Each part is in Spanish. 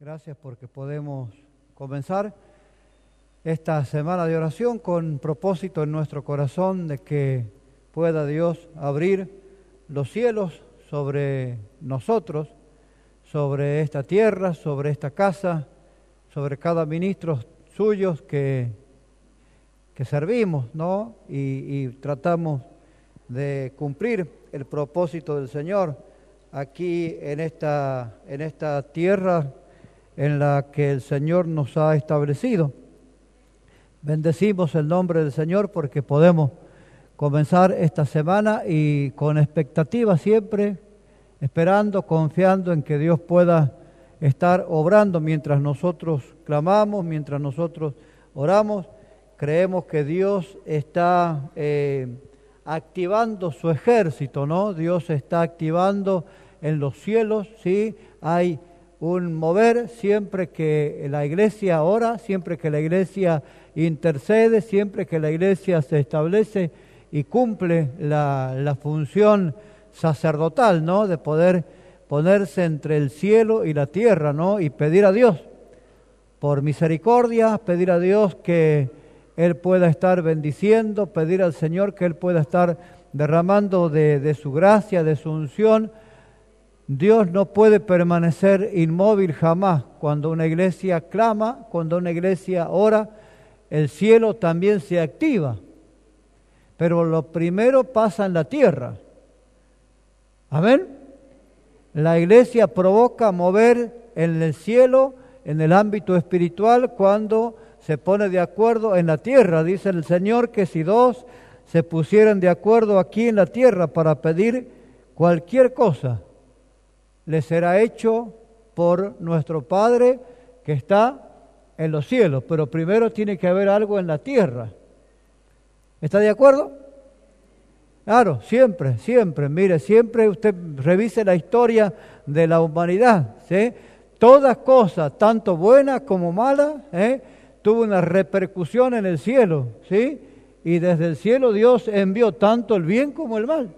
Gracias porque podemos comenzar esta semana de oración con propósito en nuestro corazón de que pueda Dios abrir los cielos sobre nosotros, sobre esta tierra, sobre esta casa, sobre cada ministro suyo que, que servimos, ¿no? Y, y tratamos de cumplir el propósito del Señor aquí en esta, en esta tierra en la que el Señor nos ha establecido. Bendecimos el nombre del Señor porque podemos comenzar esta semana y con expectativa siempre, esperando, confiando en que Dios pueda estar obrando mientras nosotros clamamos, mientras nosotros oramos. Creemos que Dios está eh, activando su ejército, ¿no? Dios está activando en los cielos, ¿sí? Hay un mover siempre que la iglesia ora, siempre que la iglesia intercede, siempre que la iglesia se establece y cumple la, función sacerdotal, ¿no? De poder ponerse entre el cielo y la tierra, ¿no? Y pedir a Dios por misericordia, pedir a Dios que Él pueda estar bendiciendo, pedir al Señor que Él pueda estar derramando de, de su gracia, de su unción, Dios no puede permanecer inmóvil jamás. Cuando una iglesia clama, cuando una iglesia ora, el cielo también se activa. Pero lo primero pasa en la tierra. Amén. La iglesia provoca mover en el cielo, en el ámbito espiritual, cuando se pone de acuerdo en la tierra. Dice el Señor que si dos se pusieran de acuerdo aquí en la tierra para pedir cualquier cosa, le será hecho por nuestro Padre que está en los cielos, pero primero tiene que haber algo en la tierra. ¿Está de acuerdo? Claro, siempre, siempre, mire, siempre usted revise la historia de la humanidad, ¿sí? Todas cosas, tanto buenas como malas, ¿eh? tuvo una repercusión en el cielo, ¿sí? Y desde el cielo Dios envió tanto el bien como el mal,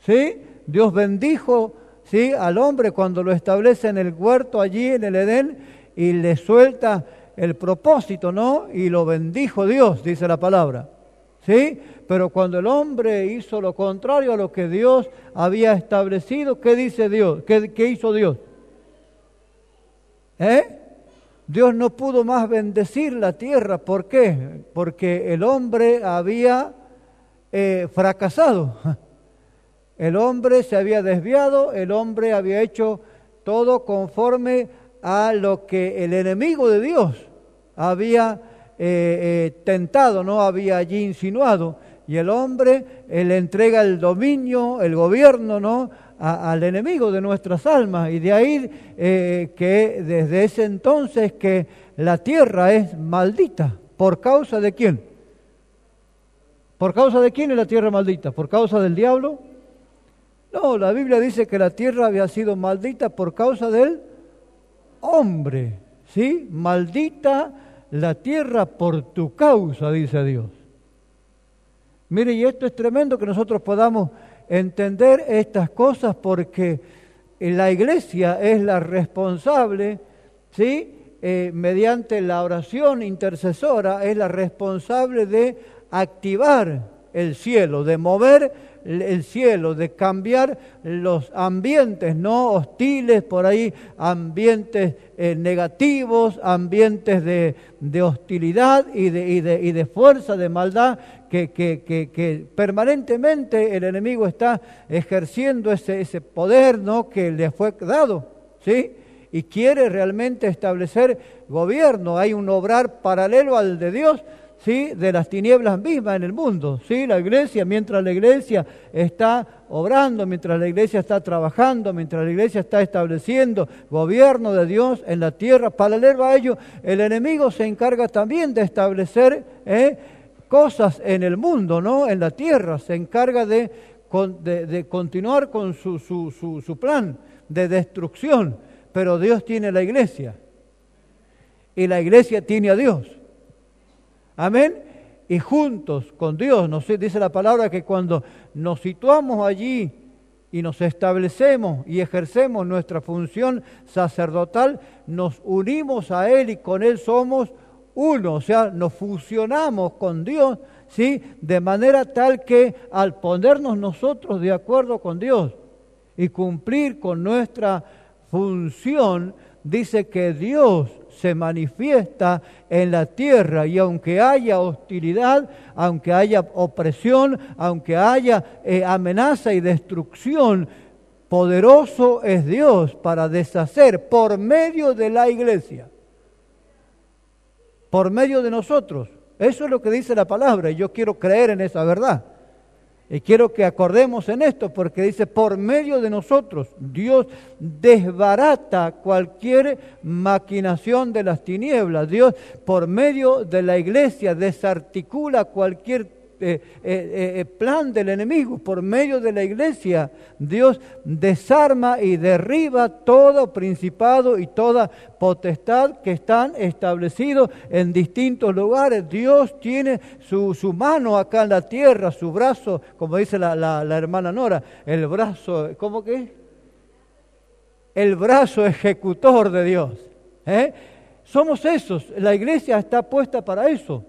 ¿sí? Dios bendijo ¿sí? al hombre cuando lo establece en el huerto allí en el Edén y le suelta el propósito, ¿no? Y lo bendijo Dios, dice la palabra. ¿Sí? Pero cuando el hombre hizo lo contrario a lo que Dios había establecido, ¿qué dice Dios? ¿Qué, hizo Dios? ¿Eh? Dios no pudo más bendecir la tierra. ¿Por qué? Porque el hombre había eh, fracasado. El hombre se había desviado, el hombre había hecho todo conforme a lo que el enemigo de Dios había eh, eh, tentado, no había allí insinuado. Y el hombre le entrega el dominio, el gobierno, ¿no? al enemigo de nuestras almas. Y de ahí eh, que desde ese entonces que la tierra es maldita. ¿Por causa de quién? ¿Por causa de quién es la tierra maldita? ¿Por causa del diablo? No, la Biblia dice que la tierra había sido maldita por causa del hombre. ¿Sí? Maldita la tierra por tu causa, dice Dios. Mire, y esto es tremendo que nosotros podamos entender estas cosas porque la iglesia es la responsable, ¿sí? Eh, mediante la oración intercesora, es la responsable de activar el cielo, de mover el cielo, de cambiar los ambientes no hostiles, por ahí ambientes eh, negativos, ambientes de, de hostilidad y de, y, de, y de, fuerza, de maldad, que, que, que, que, permanentemente el enemigo está ejerciendo ese, ese poder ¿no? que le fue dado. ¿sí? y quiere realmente establecer gobierno. Hay un obrar paralelo al de Dios, ¿sí? de las tinieblas mismas en el mundo. ¿sí? La iglesia, mientras la iglesia está obrando, mientras la iglesia está trabajando, mientras la iglesia está estableciendo gobierno de Dios en la tierra, paralelo a ello, el enemigo se encarga también de establecer ¿eh? cosas en el mundo, ¿no? en la tierra, se encarga de, de, de continuar con su, su, su, su plan de destrucción, pero Dios tiene la iglesia y la iglesia tiene a Dios. Amén. Y juntos con Dios, nos dice la palabra que cuando nos situamos allí y nos establecemos y ejercemos nuestra función sacerdotal, nos unimos a Él y con Él somos uno, o sea, nos fusionamos con Dios, ¿sí? De manera tal que al ponernos nosotros de acuerdo con Dios y cumplir con nuestra función, dice que Dios se manifiesta en la tierra y aunque haya hostilidad, aunque haya opresión, aunque haya eh, amenaza y destrucción, poderoso es Dios para deshacer por medio de la iglesia, por medio de nosotros. Eso es lo que dice la palabra y yo quiero creer en esa verdad. Y quiero que acordemos en esto porque dice, por medio de nosotros, Dios desbarata cualquier maquinación de las tinieblas. Dios, por medio de la iglesia, desarticula cualquier eh, eh, eh, plan del enemigo. Por medio de la iglesia, Dios desarma y derriba todo principado y toda potestad que están establecidos en distintos lugares. Dios tiene su, mano acá en la tierra, su brazo, como dice la, la hermana Nora, el brazo, ¿cómo que? El brazo ejecutor de Dios. Somos esos, la iglesia está puesta para eso.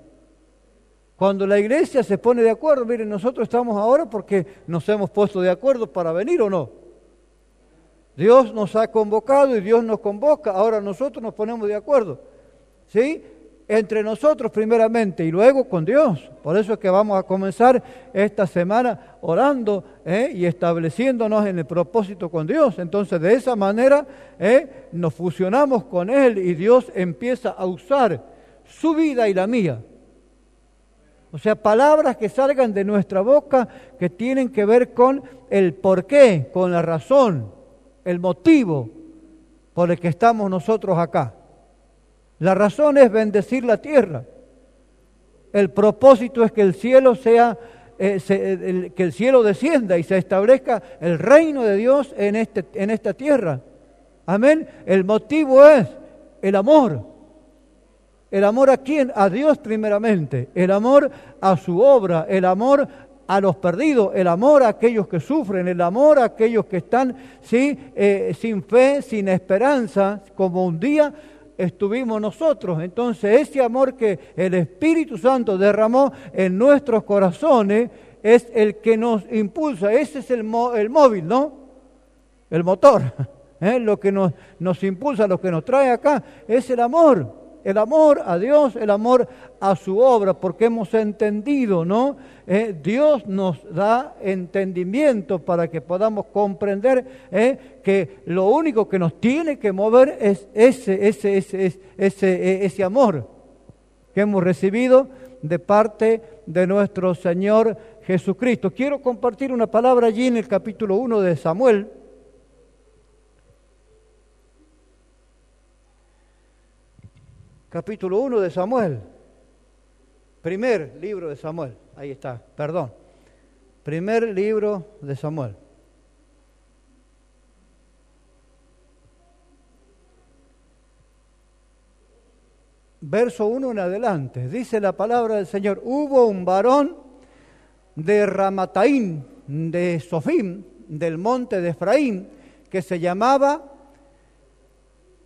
Cuando la iglesia se pone de acuerdo, miren, nosotros estamos ahora porque nos hemos puesto de acuerdo para venir o no. Dios nos ha convocado y Dios nos convoca, ahora nosotros nos ponemos de acuerdo. ¿Sí? Entre nosotros primeramente y luego con Dios. Por eso es que vamos a comenzar esta semana orando ¿eh? y estableciéndonos en el propósito con Dios. Entonces de esa manera ¿eh? nos fusionamos con Él y Dios empieza a usar su vida y la mía o sea, palabras que salgan de nuestra boca que tienen que ver con el porqué, con la razón, el motivo por el que estamos nosotros acá. La razón es bendecir la tierra. El propósito es que el cielo sea, eh, que el cielo descienda y se establezca el reino de Dios en, este, en esta tierra. Amén. El motivo es el amor. ¿El amor a quién? A Dios primeramente. El amor a su obra, el amor a los perdidos, el amor a aquellos que sufren, el amor a aquellos que están ¿sí? Eh, sin fe, sin esperanza, como un día estuvimos nosotros. Entonces ese amor que el Espíritu Santo derramó en nuestros corazones es el que nos impulsa, ese es el, el móvil, ¿no? El motor, ¿eh? lo que nos, nos impulsa, lo que nos trae acá, es el amor el amor a Dios, el amor a su obra, porque hemos entendido, ¿no? Eh, Dios nos da entendimiento para que podamos comprender eh, que lo único que nos tiene que mover es ese, ese, ese, ese, e, ese amor que hemos recibido de parte de nuestro Señor Jesucristo. Quiero compartir una palabra allí en el capítulo 1 de Samuel capítulo 1 de Samuel. Primer libro de Samuel. Ahí está, perdón. Primer libro de Samuel. Verso 1 en adelante. Dice la palabra del Señor. Hubo un varón de Ramataín, de Sofim, del monte de Efraín, que se llamaba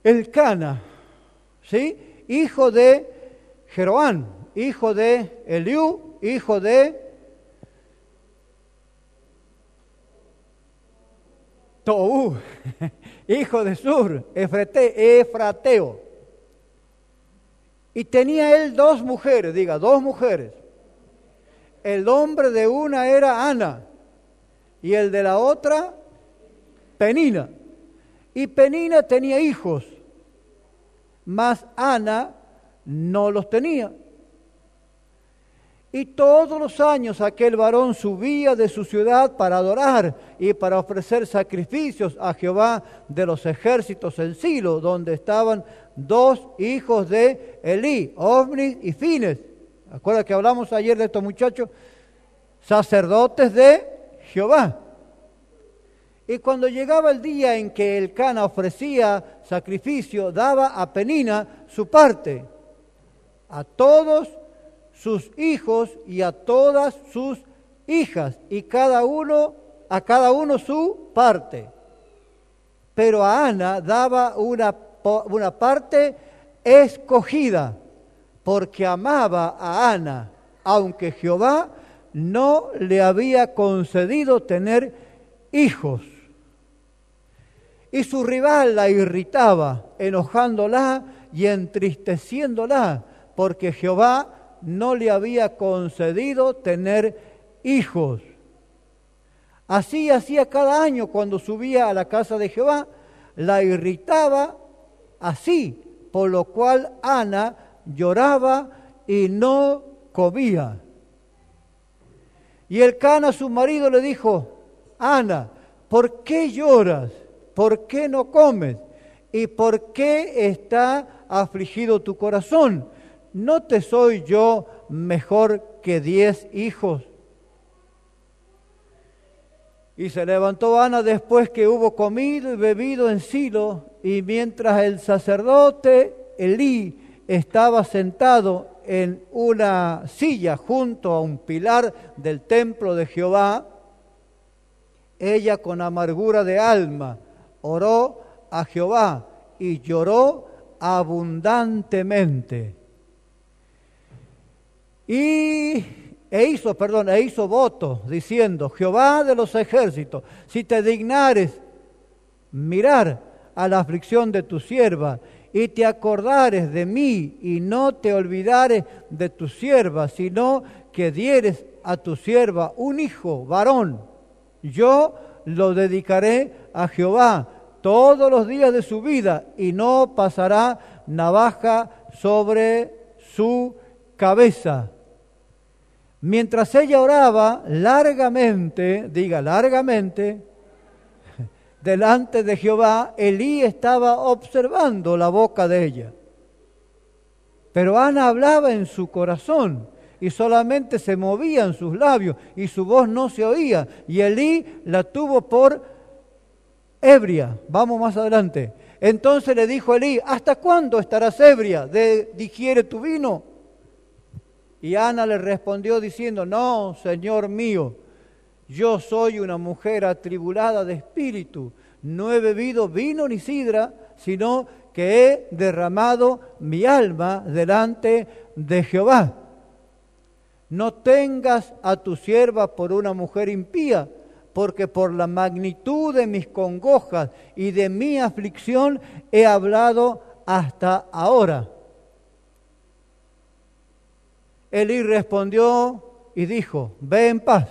Elcana. ¿Sí? Hijo de Jeroán, hijo de Eliú, hijo de Tou, hijo de Sur, Efrateo. Y tenía él dos mujeres, diga, dos mujeres. El nombre de una era Ana y el de la otra Penina. Y Penina tenía hijos mas Ana no los tenía. Y todos los años aquel varón subía de su ciudad para adorar y para ofrecer sacrificios a Jehová de los ejércitos en Silo, donde estaban dos hijos de Elí, Ofni y Fines. ¿Acuerda que hablamos ayer de estos muchachos? Sacerdotes de Jehová. Y cuando llegaba el día en que el Cana ofrecía sacrificio, daba a Penina su parte, a todos sus hijos y a todas sus hijas, y cada uno a cada uno su parte. Pero a Ana daba una, una parte escogida, porque amaba a Ana, aunque Jehová no le había concedido tener hijos. Y su rival la irritaba, enojándola y entristeciéndola, porque Jehová no le había concedido tener hijos. Así hacía cada año cuando subía a la casa de Jehová, la irritaba así, por lo cual Ana lloraba y no comía. Y el Cana, su marido, le dijo, Ana, ¿por qué lloras? ¿Por qué no comes? ¿Y por qué está afligido tu corazón? ¿No te soy yo mejor que diez hijos? Y se levantó Ana después que hubo comido y bebido en Silo, y mientras el sacerdote Elí estaba sentado en una silla junto a un pilar del templo de Jehová, ella con amargura de alma oró a Jehová y lloró abundantemente. Y e hizo, perdón, e hizo voto diciendo, Jehová de los ejércitos, si te dignares mirar a la aflicción de tu sierva y te acordares de mí y no te olvidares de tu sierva, sino que dieres a tu sierva un hijo varón, yo lo dedicaré a Jehová todos los días de su vida y no pasará navaja sobre su cabeza. Mientras ella oraba largamente, diga largamente, delante de Jehová, Elí estaba observando la boca de ella. Pero Ana hablaba en su corazón y solamente se movían sus labios y su voz no se oía. Y Elí la tuvo por ebria. Vamos más adelante. Entonces le dijo Elí, ¿hasta cuándo estarás ebria? De, digiere tu vino. Y Ana le respondió diciendo, no, Señor mío, yo soy una mujer atribulada de espíritu, no he bebido vino ni sidra, sino que he derramado mi alma delante de Jehová. No tengas a tu sierva por una mujer impía, porque por la magnitud de mis congojas y de mi aflicción he hablado hasta ahora. Elí respondió y dijo, ve en paz,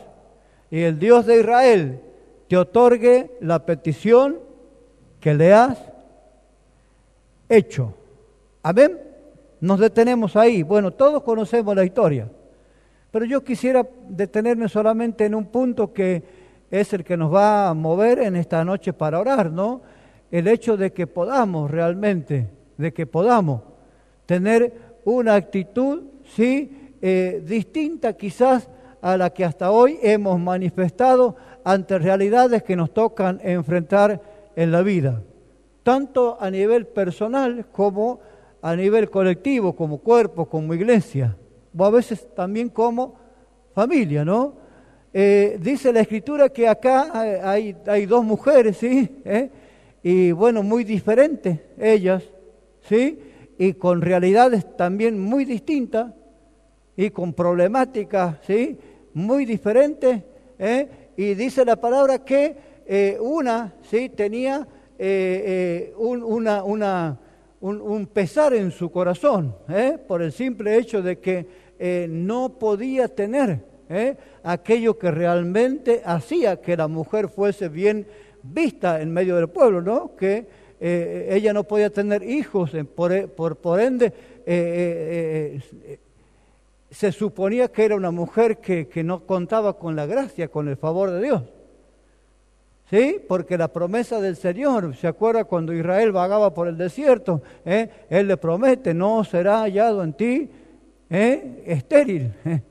y el Dios de Israel te otorgue la petición que le has hecho. Amén. Nos detenemos ahí. Bueno, todos conocemos la historia, pero yo quisiera detenerme solamente en un punto que es el que nos va a mover en esta noche para orar, ¿no? El hecho de que podamos realmente, de que podamos tener una actitud, sí, eh, distinta quizás a la que hasta hoy hemos manifestado ante realidades que nos tocan enfrentar en la vida, tanto a nivel personal como a nivel colectivo, como cuerpo, como iglesia, o a veces también como familia, ¿no? Eh, dice la escritura que acá hay, hay dos mujeres, ¿sí? ¿Eh? Y bueno, muy diferentes ellas, ¿sí? Y con realidades también muy distintas, y con problemáticas ¿sí? muy diferentes. ¿eh? Y dice la palabra que eh, una ¿sí? tenía un, una, una, un, pesar en su corazón por el simple hecho de que no podía tener aquello que realmente hacía que la mujer fuese bien vista en medio del pueblo, ¿no? que ella no podía tener hijos, por, ende se suponía que era una mujer que, no contaba con la gracia, con el favor de Dios. ¿Sí? Porque la promesa del Señor, ¿se acuerda cuando Israel vagaba por el desierto? ¿Eh? Él le promete, no será hallado en ti ¿eh? estéril, ¿eh?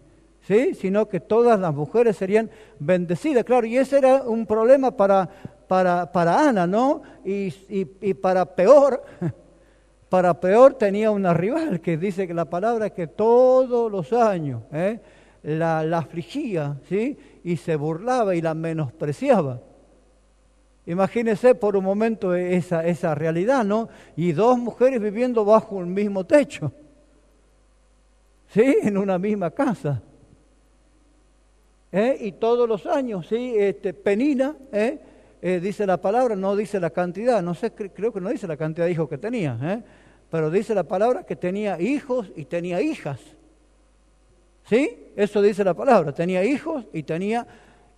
¿sí? Sino que todas las mujeres serían bendecidas. Claro, y ese era un problema para, para, para Ana, ¿no? Y, y, y para peor, para peor tenía una rival que dice que la palabra que todos los años ¿eh? la, afligía, ¿sí? y se burlaba y la menospreciaba. Imagínense por un momento esa, esa realidad, ¿no? Y dos mujeres viviendo bajo el mismo techo, ¿sí? En una misma casa. ¿Eh? Y todos los años, ¿sí? Este, Penina, ¿eh? Eh, dice la palabra, no dice la cantidad, no sé, creo que no dice la cantidad de hijos que tenía, ¿eh? pero dice la palabra que tenía hijos y tenía hijas. ¿Sí? Eso dice la palabra, tenía hijos y tenía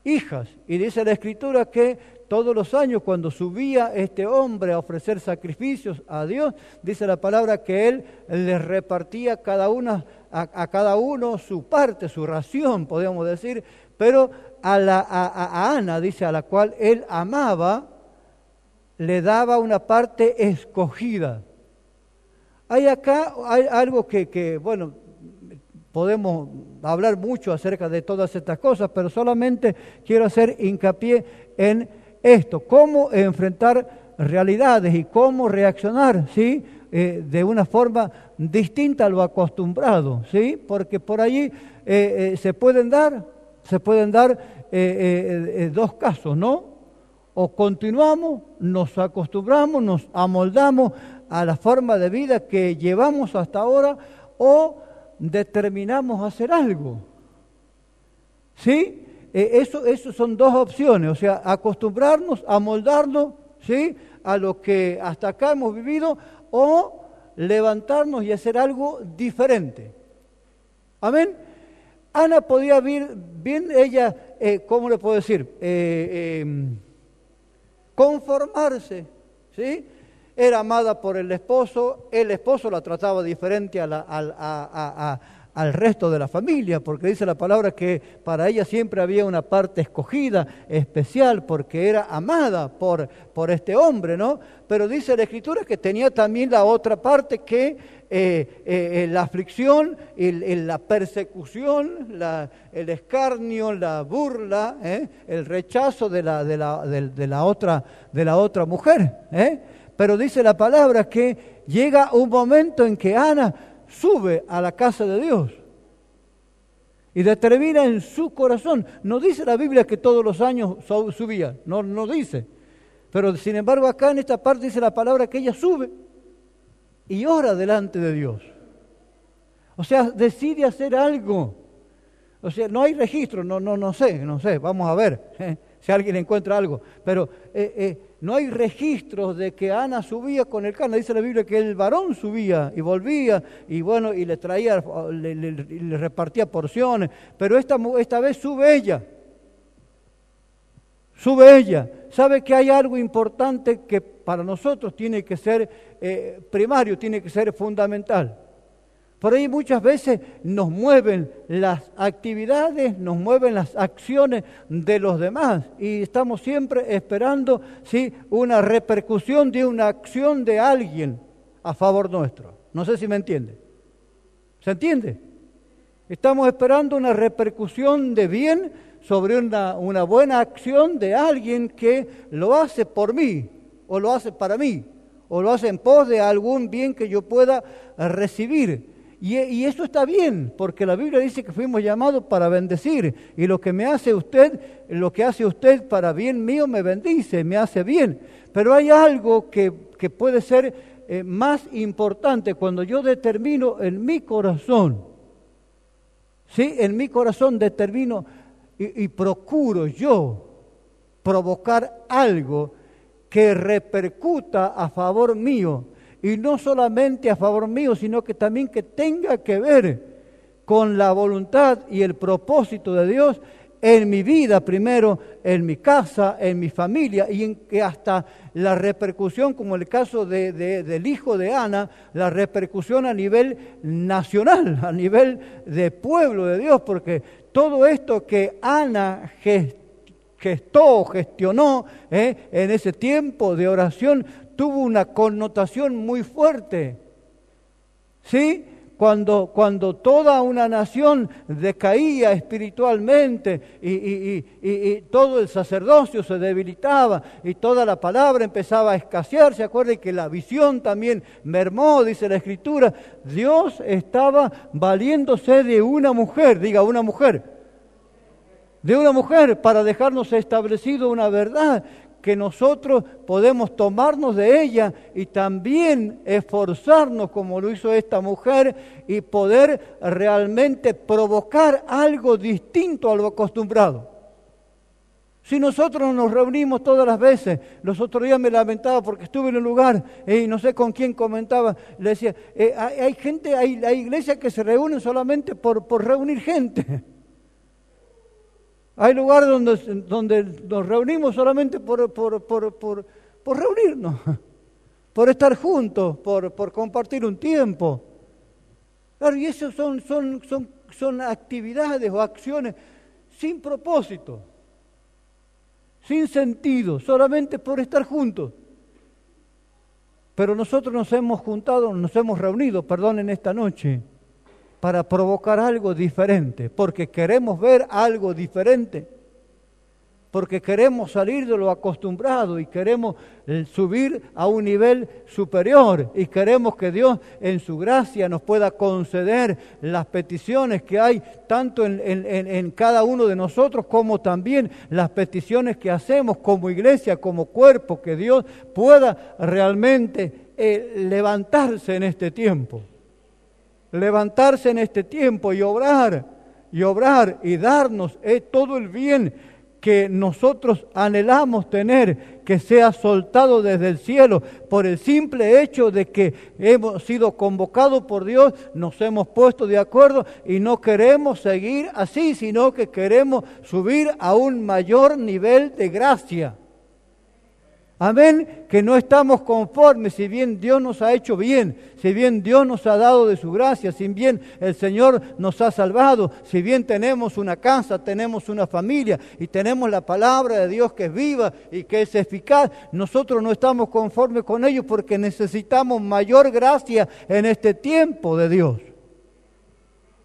hijas. Y dice la escritura que todos los años cuando subía este hombre a ofrecer sacrificios a Dios, dice la palabra que él les repartía cada una, a, cada uno su parte, su ración, podríamos decir, pero a, la, a, Ana, dice, a la cual él amaba, le daba una parte escogida. Hay acá hay algo que, que, bueno, podemos hablar mucho acerca de todas estas cosas, pero solamente quiero hacer hincapié en esto, cómo enfrentar realidades y cómo reaccionar, ¿sí? Eh, de una forma distinta a lo acostumbrado, ¿sí? Porque por allí eh, eh, se pueden dar se pueden dar dos casos, ¿no? O continuamos, nos acostumbramos, nos amoldamos a la forma de vida que llevamos hasta ahora o determinamos hacer algo. ¿Sí? eso, eso son dos opciones, o sea, acostumbrarnos, amoldarnos, ¿sí? A lo que hasta acá hemos vivido o levantarnos y hacer algo diferente. Amén. Ana podía ver bien ella, eh, ¿cómo le puedo decir? Eh, em, conformarse, ¿sí? Era amada por el esposo, el esposo la trataba diferente a, la, a, al resto de la familia, porque dice la palabra que para ella siempre había una parte escogida, especial, porque era amada por, por este hombre, ¿no? Pero dice la escritura que tenía también la otra parte que eh, eh, eh, la aflicción, la persecución, el escarnio, la burla, el rechazo de la, de la, de la, otra, de la otra mujer. Pero dice la palabra que llega un momento en que Ana sube a la casa de Dios y determina en su corazón. No dice la Biblia que todos los años subía, no, no dice. Pero sin embargo acá en esta parte dice la palabra que ella sube y ora delante de Dios. O sea, decide hacer algo. O sea, no hay registro, no, no, no sé, no sé, vamos a ver si alguien encuentra algo. Pero eh, eh, no hay registros de que Ana subía con el carne. Dice la Biblia que el varón subía y volvía y bueno, y le traía, le, repartía porciones. Pero esta, esta vez sube ella. Sube ella. Sabe que hay algo importante que para nosotros tiene que ser eh, primario, tiene que ser fundamental. Por ahí muchas veces nos mueven las actividades, nos mueven las acciones de los demás y estamos siempre esperando ¿sí? una repercusión de una acción de alguien a favor nuestro. No sé si me entiende. ¿Se entiende? Estamos esperando una repercusión de bien sobre una, una buena acción de alguien que lo hace por mí o lo hace para mí o lo hace en pos de algún bien que yo pueda recibir. Y, eso está bien, porque la Biblia dice que fuimos llamados para bendecir. Y lo que me hace usted, lo que hace usted para bien mío, me bendice, me hace bien. Pero hay algo que, puede ser eh, más importante cuando yo determino en mi corazón. ¿Sí? En mi corazón determino y, y procuro yo provocar algo que repercuta a favor mío y no solamente a favor mío, sino que también que tenga que ver con la voluntad y el propósito de Dios en mi vida primero, en mi casa, en mi familia y en que hasta la repercusión, como el caso del hijo de Ana, la repercusión a nivel nacional, a nivel de pueblo de Dios, porque todo esto que Ana gestó, gestionó eh, en ese tiempo de oración, tuvo una connotación muy fuerte. ¿Sí? Cuando, cuando toda una nación decaía espiritualmente y, todo el sacerdocio se debilitaba y toda la palabra empezaba a escasear, se acuerda que la visión también mermó, dice la escritura, Dios estaba valiéndose de una mujer, diga una mujer, de una mujer para dejarnos establecido una verdad que nosotros podemos tomarnos de ella y también esforzarnos como lo hizo esta mujer y poder realmente provocar algo distinto a lo acostumbrado. Si nosotros nos reunimos todas las veces, los otros días me lamentaba porque estuve en un lugar y no sé con quién comentaba, le decía, eh, hay, gente, hay, hay iglesias que se reúnen solamente por, por reunir gente. Hay lugares donde, nos reunimos solamente por, reunirnos, por estar juntos, por, compartir un tiempo. Claro, y eso son, son actividades o acciones sin propósito, sin sentido, solamente por estar juntos. Pero nosotros nos hemos juntado, nos hemos reunido, perdón, en esta noche para provocar algo diferente, porque queremos ver algo diferente, porque queremos salir de lo acostumbrado y queremos eh, subir a un nivel superior y queremos que Dios en su gracia nos pueda conceder las peticiones que hay tanto en, cada uno de nosotros como también las peticiones que hacemos como iglesia, como cuerpo, que Dios pueda realmente eh, levantarse en este tiempo levantarse en este tiempo y obrar, y obrar y darnos eh, todo el bien que nosotros anhelamos tener, que sea soltado desde el cielo, por el simple hecho de que hemos sido convocados por Dios, nos hemos puesto de acuerdo y no queremos seguir así, sino que queremos subir a un mayor nivel de gracia. Amén, que no estamos conformes, si bien Dios nos ha hecho bien, si bien Dios nos ha dado de su gracia, si bien el Señor nos ha salvado, si bien tenemos una casa, tenemos una familia y tenemos la palabra de Dios que es viva y que es eficaz, nosotros no estamos conformes con ello porque necesitamos mayor gracia en este tiempo de Dios.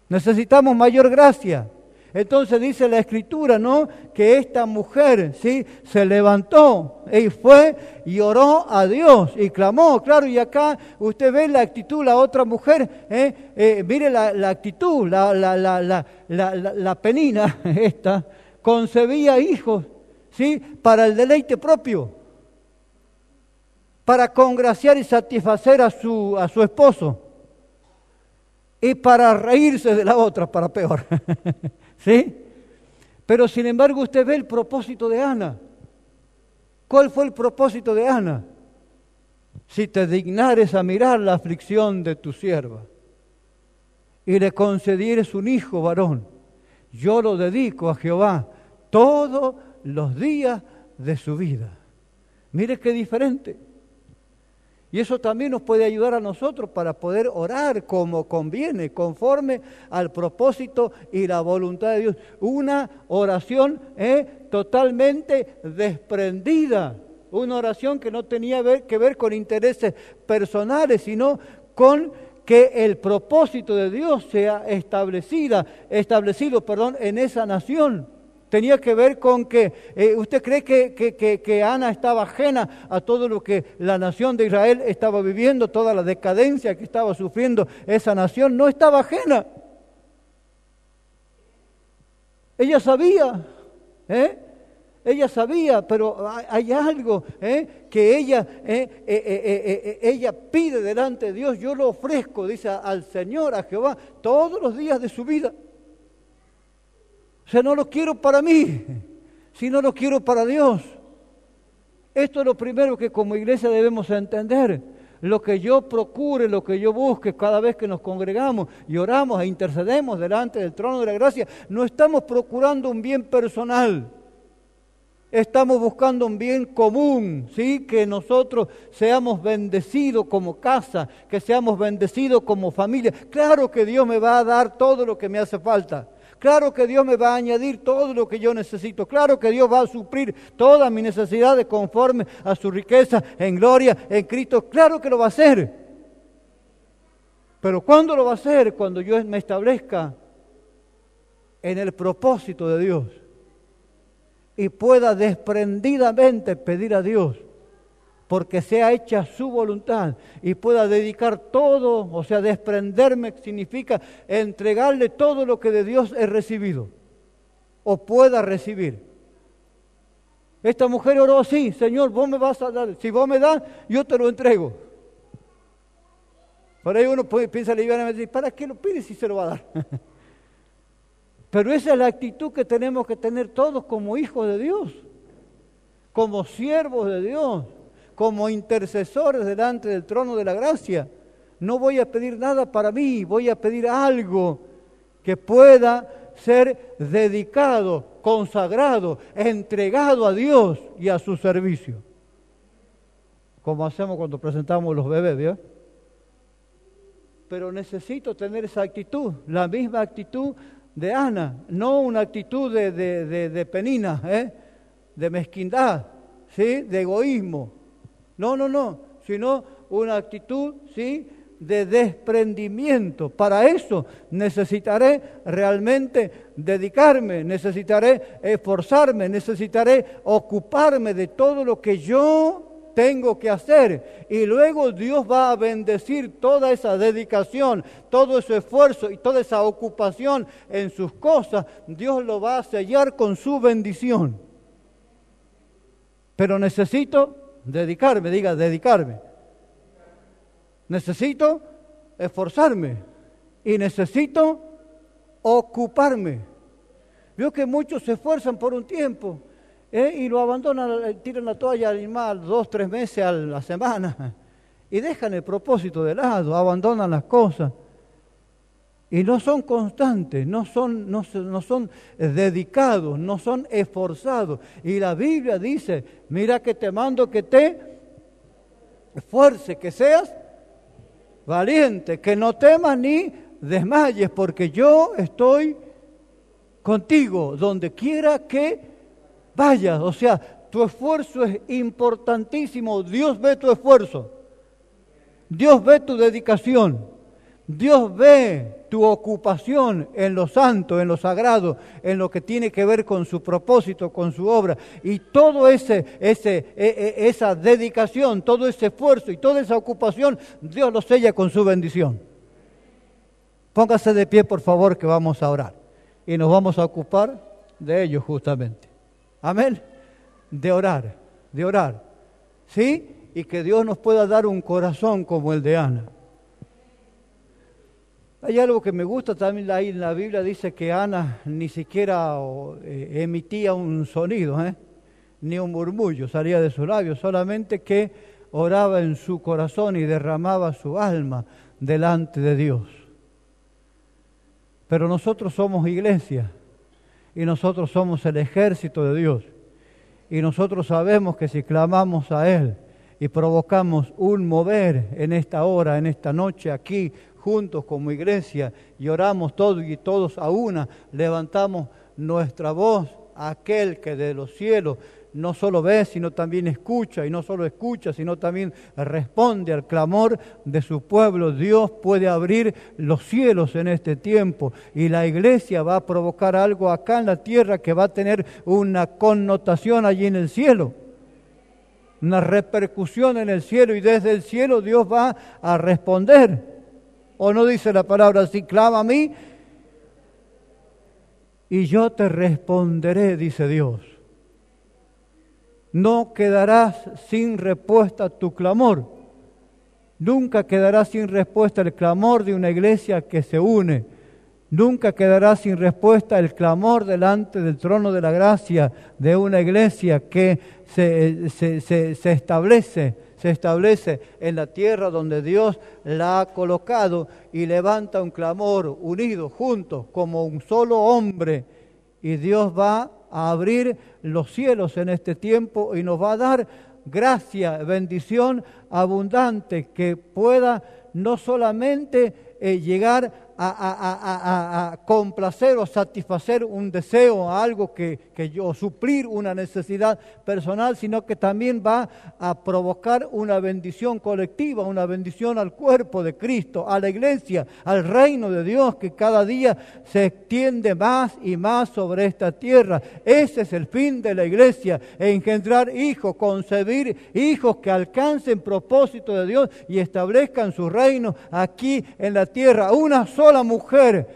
Necesitamos mayor gracia. Entonces dice la escritura, ¿no? Que esta mujer, ¿sí? Se levantó y fue y oró a Dios y clamó, claro, y acá usted ve la actitud, la otra mujer, ¿eh? Eh, mire la, actitud, la, la, penina esta, concebía hijos, ¿sí? Para el deleite propio, para congraciar y satisfacer a su, a su esposo y para reírse de la otra, para peor. ¿Sí? Pero sin embargo usted ve el propósito de Ana. ¿Cuál fue el propósito de Ana? Si te dignares a mirar la aflicción de tu sierva y le concedieres un hijo varón, yo lo dedico a Jehová todos los días de su vida. Mire qué diferente. Y eso también nos puede ayudar a nosotros para poder orar como conviene, conforme al propósito y la voluntad de Dios. Una oración eh, totalmente desprendida, una oración que no tenía que ver con intereses personales, sino con que el propósito de Dios sea establecida, establecido perdón, en esa nación tenía que ver con que eh, usted cree que, que, Ana estaba ajena a todo lo que la nación de Israel estaba viviendo, toda la decadencia que estaba sufriendo esa nación, no estaba ajena. Ella sabía, ¿eh? Ella sabía, pero hay algo ¿eh? que ella, ella pide delante de Dios, yo lo ofrezco, dice al Señor, a Jehová, todos los días de su vida. O sea, no lo quiero para mí, sino lo quiero para Dios. Esto es lo primero que como iglesia debemos entender. Lo que yo procure, lo que yo busque cada vez que nos congregamos y oramos e intercedemos delante del trono de la gracia, no estamos procurando un bien personal. Estamos buscando un bien común, ¿sí? Que nosotros seamos bendecidos como casa, que seamos bendecidos como familia. Claro que Dios me va a dar todo lo que me hace falta. Claro que Dios me va a añadir todo lo que yo necesito. Claro que Dios va a suplir todas mis necesidades conforme a su riqueza en gloria en Cristo. Claro que lo va a hacer. Pero ¿cuándo lo va a hacer? Cuando yo me establezca en el propósito de Dios y pueda desprendidamente pedir a Dios porque sea hecha su voluntad y pueda dedicar todo, o sea, desprenderme significa entregarle todo lo que de Dios he recibido. o pueda recibir. Esta mujer oró así, Señor, vos me vas a dar, si vos me das, yo te lo entrego. Por ahí uno puede, piensa livianamente, ¿para qué lo pide si se lo va a dar? Pero esa es la actitud que tenemos que tener todos como hijos de Dios, como siervos de Dios, como intercesores delante del trono de la gracia. No voy a pedir nada para mí, voy a pedir algo que pueda ser dedicado, consagrado, entregado a Dios y a su servicio. Como hacemos cuando presentamos los bebés, ¿vio? Pero necesito tener esa actitud, la misma actitud de Ana, no una actitud de, de, penina, ¿eh? de mezquindad, ¿sí? de egoísmo. No, no, no, sino una actitud, ¿sí? de desprendimiento. Para eso necesitaré realmente dedicarme, necesitaré esforzarme, necesitaré ocuparme de todo lo que yo tengo que hacer. Y luego Dios va a bendecir toda esa dedicación, todo ese esfuerzo y toda esa ocupación en sus cosas. Dios lo va a sellar con su bendición. Pero necesito dedicarme, diga, dedicarme. Necesito esforzarme y necesito ocuparme. Veo que muchos se esfuerzan por un tiempo ¿eh? y lo abandonan, eh, tiran la toalla al animal dos, tres meses a la semana y dejan el propósito de lado, abandonan las cosas y no son constantes, no son, no, no, son dedicados, no son esforzados. Y la Biblia dice, mira que te mando que te esfuerce, que seas valiente, que no temas ni desmayes, porque yo estoy contigo donde quiera que vayas. O sea, tu esfuerzo es importantísimo. Dios ve tu esfuerzo. Dios ve tu dedicación. Dios ve tu ocupación en lo santo, en lo sagrado, en lo que tiene que ver con su propósito, con su obra. Y todo ese, e, e, esa dedicación, todo ese esfuerzo y toda esa ocupación, Dios lo sella con su bendición. Póngase de pie, por favor, que vamos a orar. Y nos vamos a ocupar de ello justamente. Amén. De orar, de orar. ¿Sí? Y que Dios nos pueda dar un corazón como el de Ana. Hay algo que me gusta también ahí en la Biblia, dice que Ana ni siquiera eh, emitía un sonido, ¿eh? ni un murmullo salía de sus labios, solamente que oraba en su corazón y derramaba su alma delante de Dios. Pero nosotros somos iglesia y nosotros somos el ejército de Dios. Y nosotros sabemos que si clamamos a Él y provocamos un mover en esta hora, en esta noche, aquí, juntos como iglesia y oramos todos y todos a una, levantamos nuestra voz a aquel que de los cielos no solo ve, sino también escucha, y no solo escucha, sino también responde al clamor de su pueblo. Dios puede abrir los cielos en este tiempo y la iglesia va a provocar algo acá en la tierra que va a tener una connotación allí en el cielo, una repercusión en el cielo y desde el cielo Dios va a responder. ¿O no dice la palabra así? Clama a mí y yo te responderé, dice Dios. No quedarás sin respuesta tu clamor. Nunca quedará sin respuesta el clamor de una iglesia que se une. Nunca quedará sin respuesta el clamor delante del trono de la gracia de una iglesia que se, se, se, se establece se establece en la tierra donde Dios la ha colocado y levanta un clamor unido, juntos, como un solo hombre. Y Dios va a abrir los cielos en este tiempo y nos va a dar gracia, bendición abundante que pueda no solamente eh, llegar a, complacer o satisfacer un deseo, algo que, que yo, suplir una necesidad personal, sino que también va a provocar una bendición colectiva, una bendición al cuerpo de Cristo, a la iglesia, al reino de Dios que cada día se extiende más y más sobre esta tierra. Ese es el fin de la iglesia, engendrar hijos, concebir hijos que alcancen propósito de Dios y establezcan su reino aquí en la tierra. Una sola la mujer,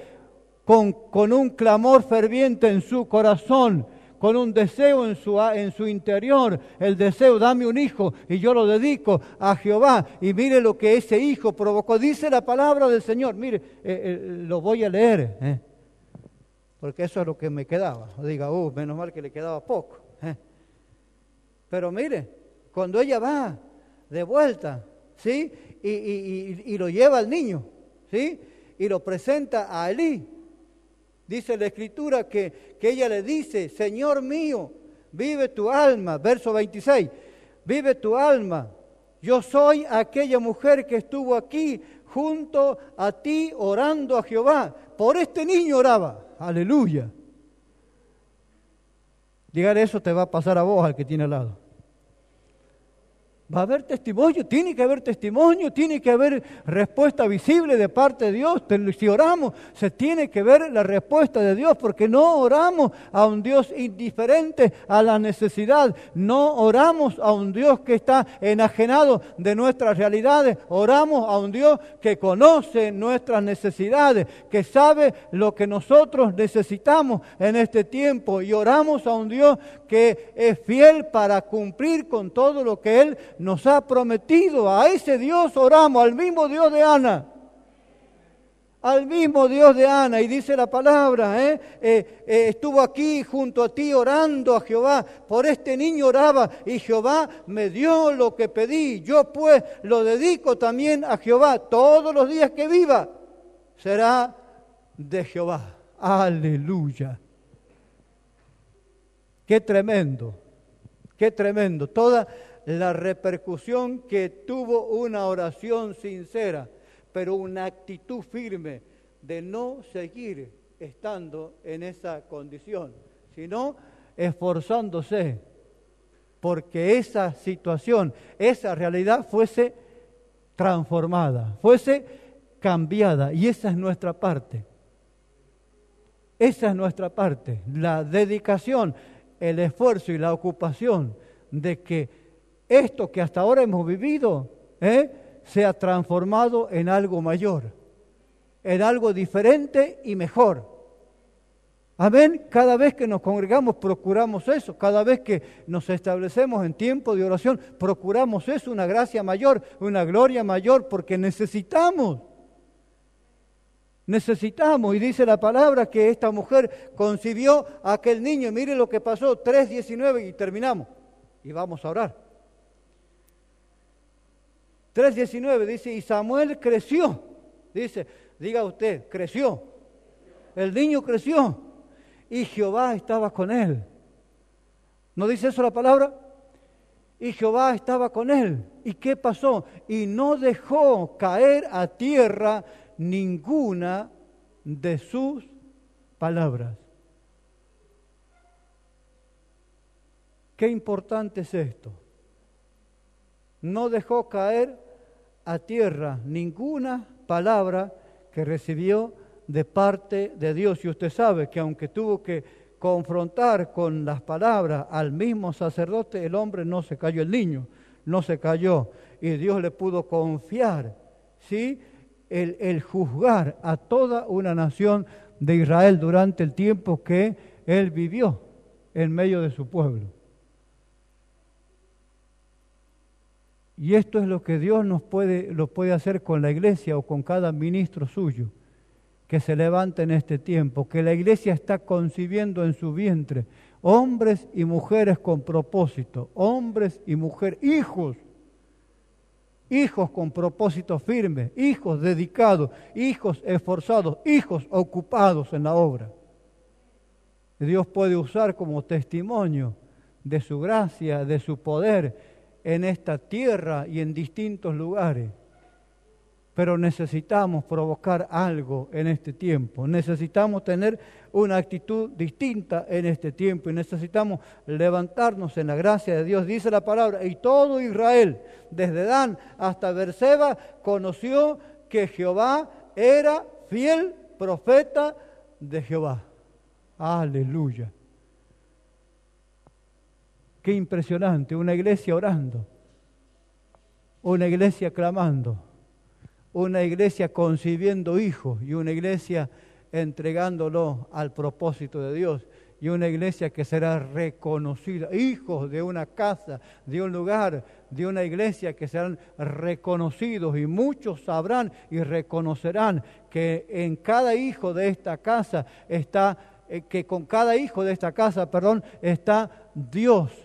con, con un clamor ferviente en su corazón, con un deseo en su, en su interior, el deseo, dame un hijo y yo lo dedico a Jehová. Y mire lo que ese hijo provocó. Dice la palabra del Señor, mire, eh, eh, lo voy a leer, eh, porque eso es lo que me quedaba. Diga, uh, menos mal que le quedaba poco. Pero mire, cuando ella va de vuelta, ¿sí? Y, y, y, lo lleva al niño, ¿sí? Y lo presenta a Elí. Dice la escritura que, que ella le dice, Señor mío, vive tu alma, verso 26, vive tu alma. Yo soy aquella mujer que estuvo aquí junto a ti orando a Jehová. Por este niño oraba. Aleluya. Digar eso te va a pasar a vos, al que tiene al lado. Va a haber testimonio, tiene que haber testimonio, tiene que haber respuesta visible de parte de Dios. Si oramos, se tiene que ver la respuesta de Dios, porque no oramos a un Dios indiferente a la necesidad, no oramos a un Dios que está enajenado de nuestras realidades, oramos a un Dios que conoce nuestras necesidades, que sabe lo que nosotros necesitamos en este tiempo, y oramos a un Dios que es fiel para cumplir con todo lo que Él nos ha prometido. A ese Dios oramos, al mismo Dios de Ana. Al mismo Dios de Ana. Y dice la palabra, ¿eh? Eh, eh, estuvo aquí junto a ti orando a Jehová. Por este niño oraba y Jehová me dio lo que pedí. Yo pues lo dedico también a Jehová. Todos los días que viva será de Jehová. Aleluya. Qué tremendo, qué tremendo. Toda la repercusión que tuvo una oración sincera, pero una actitud firme de no seguir estando en esa condición, sino esforzándose porque esa situación, esa realidad fuese transformada, fuese cambiada. Y esa es nuestra parte. Esa es nuestra parte, la dedicación, el esfuerzo y la ocupación de que esto que hasta ahora hemos vivido ¿eh? sea transformado en algo mayor, en algo diferente y mejor. Amén. Cada vez que nos congregamos procuramos eso. Cada vez que nos establecemos en tiempo de oración procuramos eso, una gracia mayor, una gloria mayor, porque necesitamos. Necesitamos, y dice la palabra que esta mujer concibió a aquel niño. Mire lo que pasó, 3.19 y terminamos. Y vamos a orar. 3.19 dice, y Samuel creció. Dice, diga usted, creció. El niño creció. Y Jehová estaba con él. ¿No dice eso la palabra? Y Jehová estaba con él. ¿Y qué pasó? Y no dejó caer a tierra ninguna de sus palabras. Qué importante es esto. No dejó caer a tierra ninguna palabra que recibió de parte de Dios. Y usted sabe que aunque tuvo que confrontar con las palabras al mismo sacerdote, el hombre no se cayó, el niño no se cayó. Y Dios le pudo confiar, ¿sí? El, el juzgar a toda una nación de Israel durante el tiempo que él vivió en medio de su pueblo. Y esto es lo que Dios nos puede, lo puede hacer con la iglesia o con cada ministro suyo que se levanta en este tiempo, que la iglesia está concibiendo en su vientre hombres y mujeres con propósito, hombres y mujeres, hijos, hijos con propósito firme, hijos dedicados, hijos esforzados, hijos ocupados en la obra. Dios puede usar como testimonio de su gracia, de su poder, en esta tierra y en distintos lugares. Pero necesitamos provocar algo en este tiempo. Necesitamos tener una actitud distinta en este tiempo y necesitamos levantarnos en la gracia de Dios. Dice la palabra, y todo Israel, desde Dan hasta Berseba, conoció que Jehová era fiel profeta de Jehová. Aleluya. Qué impresionante, una iglesia orando, una iglesia clamando, una iglesia concibiendo hijos y una iglesia entregándolo al propósito de Dios y una iglesia que será reconocida, hijos de una casa, de un lugar, de una iglesia que serán reconocidos y muchos sabrán y reconocerán que en cada hijo de esta casa está, eh, que con cada hijo de esta casa, perdón, está Dios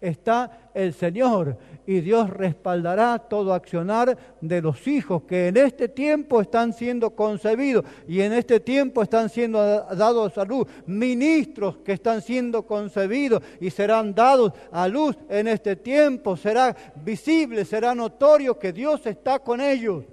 está el Señor y Dios respaldará todo accionar de los hijos que en este tiempo están siendo concebidos y en este tiempo están siendo dados a luz, ministros que están siendo concebidos y serán dados a luz en este tiempo, será visible, será notorio que Dios está con ellos.